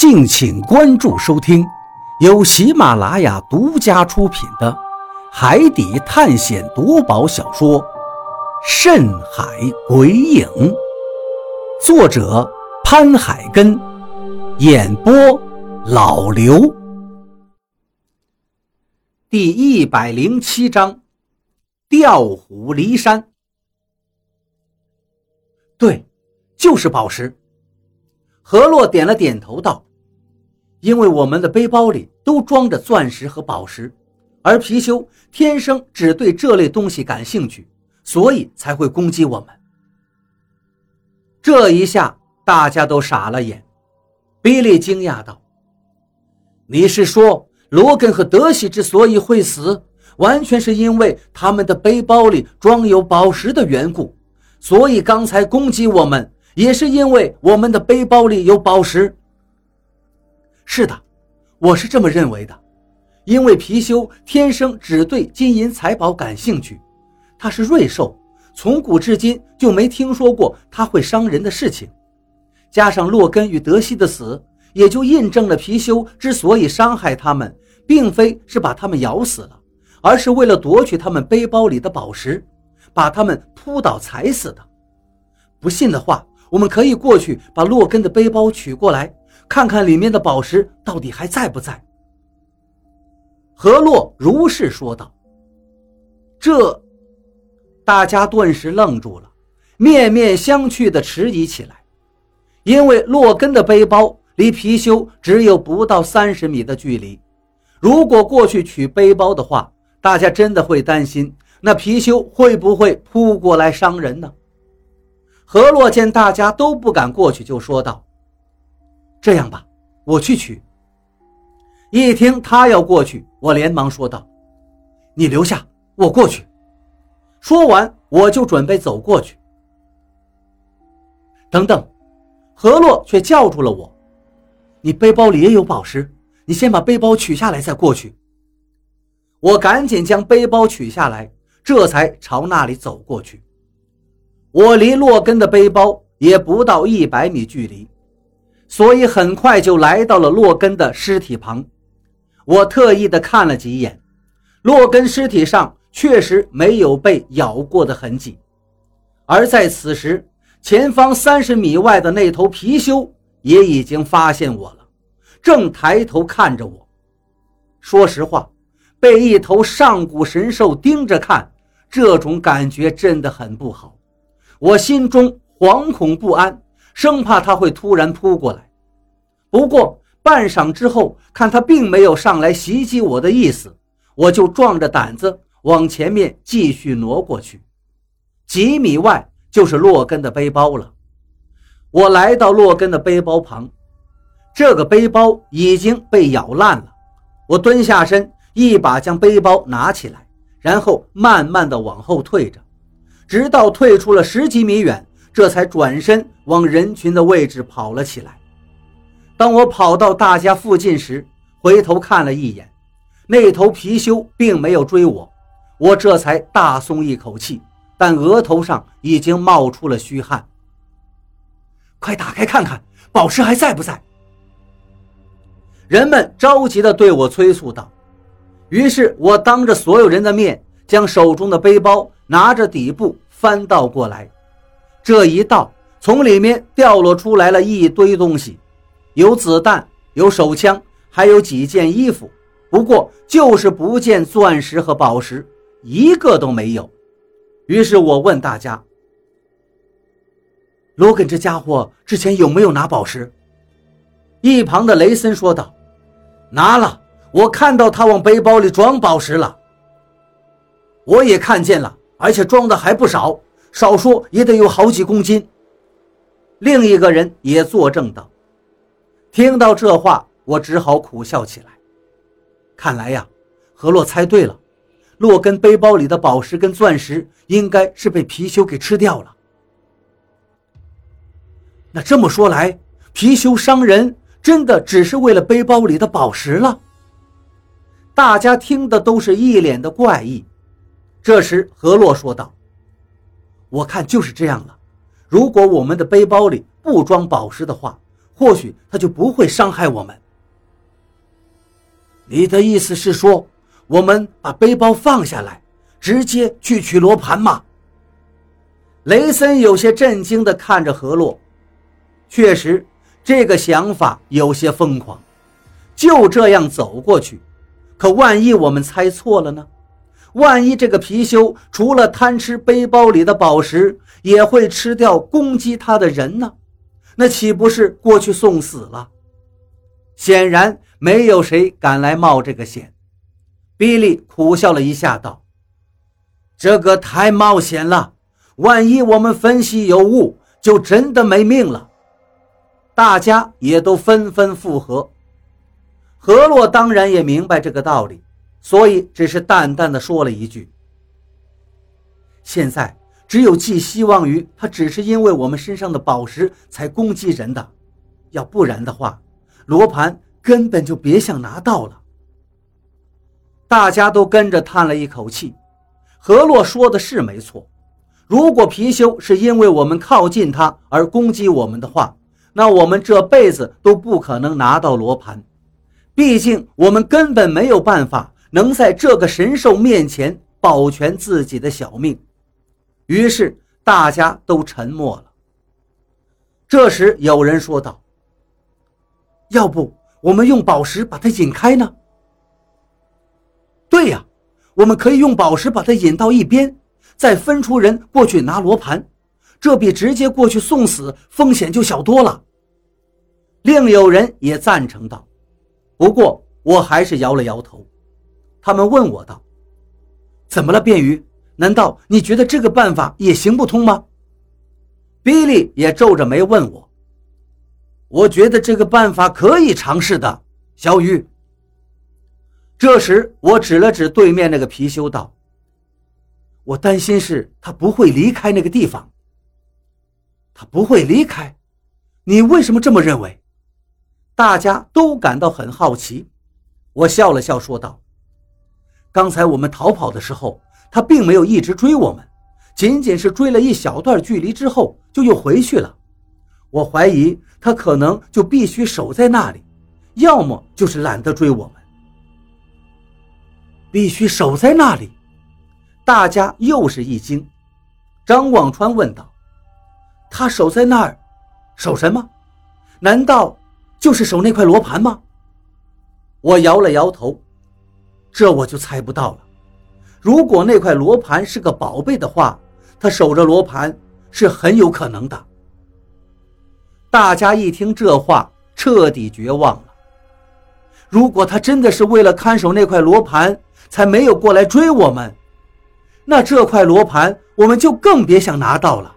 敬请关注收听，由喜马拉雅独家出品的《海底探险夺宝小说》《深海鬼影》，作者潘海根，演播老刘。第一百零七章，调虎离山。对，就是宝石。何洛点了点头，道。因为我们的背包里都装着钻石和宝石，而貔貅天生只对这类东西感兴趣，所以才会攻击我们。这一下大家都傻了眼。比利惊讶道：“你是说罗根和德西之所以会死，完全是因为他们的背包里装有宝石的缘故？所以刚才攻击我们，也是因为我们的背包里有宝石？”是的，我是这么认为的，因为貔貅天生只对金银财宝感兴趣，它是瑞兽，从古至今就没听说过它会伤人的事情。加上洛根与德西的死，也就印证了貔貅之所以伤害他们，并非是把他们咬死了，而是为了夺取他们背包里的宝石，把他们扑倒踩死的。不信的话，我们可以过去把洛根的背包取过来。看看里面的宝石到底还在不在？何洛如是说道。这，大家顿时愣住了，面面相觑的迟疑起来。因为洛根的背包离貔貅只有不到三十米的距离，如果过去取背包的话，大家真的会担心那貔貅会不会扑过来伤人呢？何洛见大家都不敢过去，就说道。这样吧，我去取。一听他要过去，我连忙说道：“你留下，我过去。”说完，我就准备走过去。等等，何洛却叫住了我：“你背包里也有宝石，你先把背包取下来再过去。”我赶紧将背包取下来，这才朝那里走过去。我离洛根的背包也不到一百米距离。所以很快就来到了洛根的尸体旁，我特意的看了几眼，洛根尸体上确实没有被咬过的痕迹，而在此时，前方三十米外的那头貔貅也已经发现我了，正抬头看着我。说实话，被一头上古神兽盯着看，这种感觉真的很不好，我心中惶恐不安。生怕他会突然扑过来，不过半晌之后，看他并没有上来袭击我的意思，我就壮着胆子往前面继续挪过去。几米外就是洛根的背包了。我来到洛根的背包旁，这个背包已经被咬烂了。我蹲下身，一把将背包拿起来，然后慢慢的往后退着，直到退出了十几米远。这才转身往人群的位置跑了起来。当我跑到大家附近时，回头看了一眼，那头貔貅并没有追我，我这才大松一口气，但额头上已经冒出了虚汗。快打开看看，宝石还在不在？人们着急地对我催促道。于是我当着所有人的面，将手中的背包拿着底部翻倒过来。这一倒，从里面掉落出来了一堆东西，有子弹，有手枪，还有几件衣服。不过就是不见钻石和宝石，一个都没有。于是我问大家：“罗根这家伙之前有没有拿宝石？”一旁的雷森说道：“拿了，我看到他往背包里装宝石了。我也看见了，而且装的还不少。”少说也得有好几公斤。另一个人也作证道：“听到这话，我只好苦笑起来。看来呀，何洛猜对了，洛根背包里的宝石跟钻石应该是被貔貅给吃掉了。那这么说来，貔貅伤人真的只是为了背包里的宝石了？”大家听的都是一脸的怪异。这时，何洛说道。我看就是这样了。如果我们的背包里不装宝石的话，或许他就不会伤害我们。你的意思是说，我们把背包放下来，直接去取罗盘吗？雷森有些震惊地看着何洛，确实，这个想法有些疯狂。就这样走过去，可万一我们猜错了呢？万一这个貔貅除了贪吃背包里的宝石，也会吃掉攻击他的人呢？那岂不是过去送死了？显然没有谁敢来冒这个险。比利苦笑了一下，道：“这个太冒险了，万一我们分析有误，就真的没命了。”大家也都纷纷附和。何洛当然也明白这个道理。所以，只是淡淡的说了一句：“现在只有寄希望于他，只是因为我们身上的宝石才攻击人的，要不然的话，罗盘根本就别想拿到了。”大家都跟着叹了一口气。何洛说的是没错，如果貔貅是因为我们靠近他而攻击我们的话，那我们这辈子都不可能拿到罗盘，毕竟我们根本没有办法。能在这个神兽面前保全自己的小命，于是大家都沉默了。这时有人说道：“要不我们用宝石把它引开呢？”“对呀，我们可以用宝石把它引到一边，再分出人过去拿罗盘，这比直接过去送死风险就小多了。”另有人也赞成道：“不过我还是摇了摇头。”他们问我道：“怎么了，便鱼？难道你觉得这个办法也行不通吗？”比利也皱着眉问我：“我觉得这个办法可以尝试的。”小鱼。这时我指了指对面那个貔貅道：“我担心是他不会离开那个地方。”他不会离开？你为什么这么认为？大家都感到很好奇。我笑了笑说道。刚才我们逃跑的时候，他并没有一直追我们，仅仅是追了一小段距离之后就又回去了。我怀疑他可能就必须守在那里，要么就是懒得追我们。必须守在那里，大家又是一惊。张望川问道：“他守在那儿，守什么？难道就是守那块罗盘吗？”我摇了摇头。这我就猜不到了。如果那块罗盘是个宝贝的话，他守着罗盘是很有可能的。大家一听这话，彻底绝望了。如果他真的是为了看守那块罗盘才没有过来追我们，那这块罗盘我们就更别想拿到了。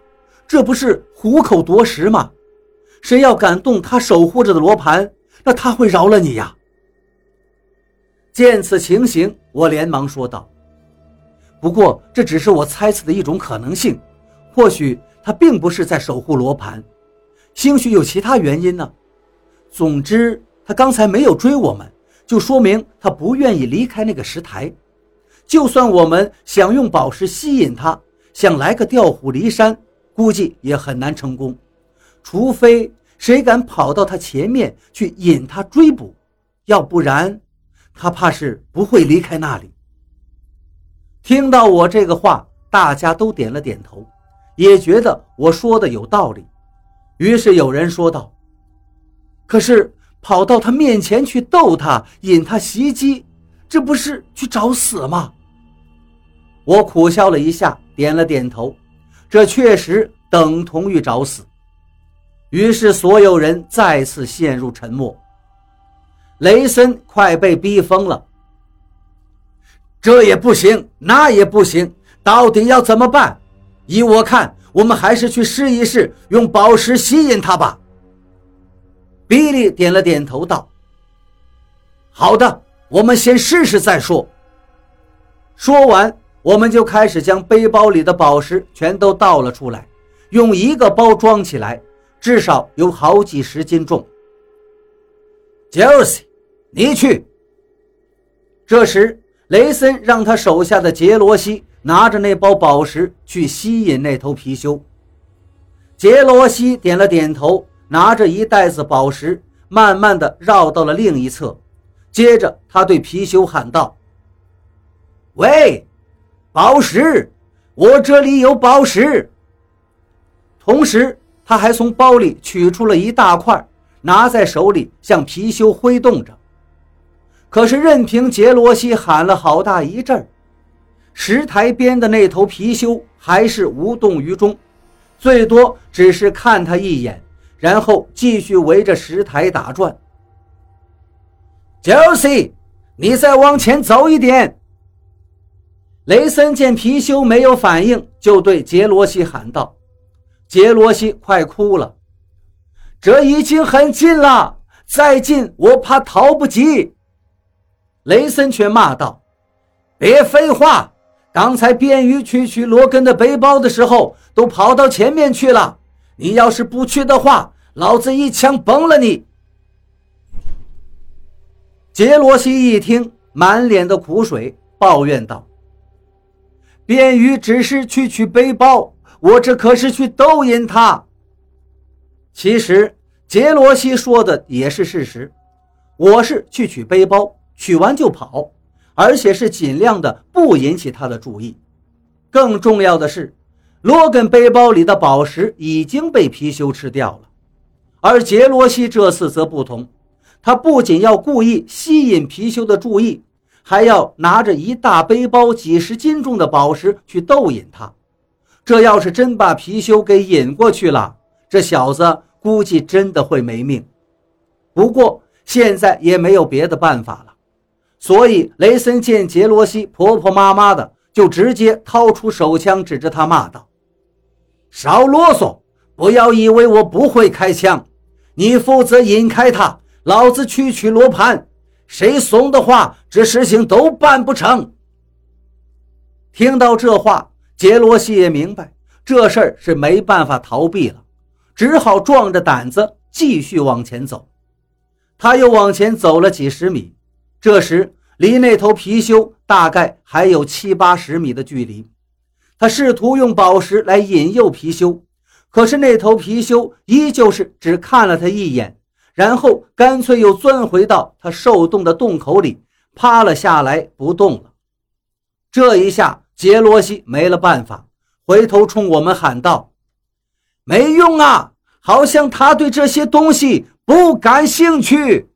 这不是虎口夺食吗？谁要敢动他守护着的罗盘，那他会饶了你呀？见此情形，我连忙说道：“不过这只是我猜测的一种可能性，或许他并不是在守护罗盘，兴许有其他原因呢。总之，他刚才没有追我们，就说明他不愿意离开那个石台。就算我们想用宝石吸引他，想来个调虎离山，估计也很难成功。除非谁敢跑到他前面去引他追捕，要不然……”他怕是不会离开那里。听到我这个话，大家都点了点头，也觉得我说的有道理。于是有人说道：“可是跑到他面前去逗他，引他袭击，这不是去找死吗？”我苦笑了一下，点了点头，这确实等同于找死。于是所有人再次陷入沉默。雷森快被逼疯了，这也不行，那也不行，到底要怎么办？依我看，我们还是去试一试，用宝石吸引他吧。比利点了点头，道：“好的，我们先试试再说。”说完，我们就开始将背包里的宝石全都倒了出来，用一个包装起来，至少有好几十斤重。Josie。你去。这时，雷森让他手下的杰罗西拿着那包宝石去吸引那头貔貅。杰罗西点了点头，拿着一袋子宝石，慢慢的绕到了另一侧。接着，他对貔貅喊道：“喂，宝石，我这里有宝石。”同时，他还从包里取出了一大块，拿在手里向貔貅挥动着。可是，任凭杰罗西喊了好大一阵儿石台边的那头貔貅还是无动于衷，最多只是看他一眼，然后继续围着石台打转。杰罗西，你再往前走一点。雷森见貔貅没有反应，就对杰罗西喊道。杰罗西快哭了，这已经很近了，再近我怕逃不及。雷森却骂道：“别废话！刚才便鱼去取罗根的背包的时候，都跑到前面去了。你要是不去的话，老子一枪崩了你！”杰罗西一听，满脸的苦水，抱怨道：“便鱼只是去取背包。”我这可是去逗引他。其实杰罗西说的也是事实，我是去取背包，取完就跑，而且是尽量的不引起他的注意。更重要的是，罗根背包里的宝石已经被貔貅吃掉了，而杰罗西这次则不同，他不仅要故意吸引貔貅的注意，还要拿着一大背包几十斤重的宝石去逗引他。这要是真把貔貅给引过去了，这小子估计真的会没命。不过现在也没有别的办法了，所以雷森见杰罗西婆婆妈妈的，就直接掏出手枪指着他骂道：“少啰嗦！不要以为我不会开枪，你负责引开他，老子去取罗盘。谁怂的话，这事情都办不成。”听到这话。杰罗西也明白这事儿是没办法逃避了，只好壮着胆子继续往前走。他又往前走了几十米，这时离那头貔貅大概还有七八十米的距离。他试图用宝石来引诱貔貅，可是那头貔貅依旧是只看了他一眼，然后干脆又钻回到他受冻的洞口里，趴了下来不动了。这一下。杰罗西没了办法，回头冲我们喊道：“没用啊，好像他对这些东西不感兴趣。”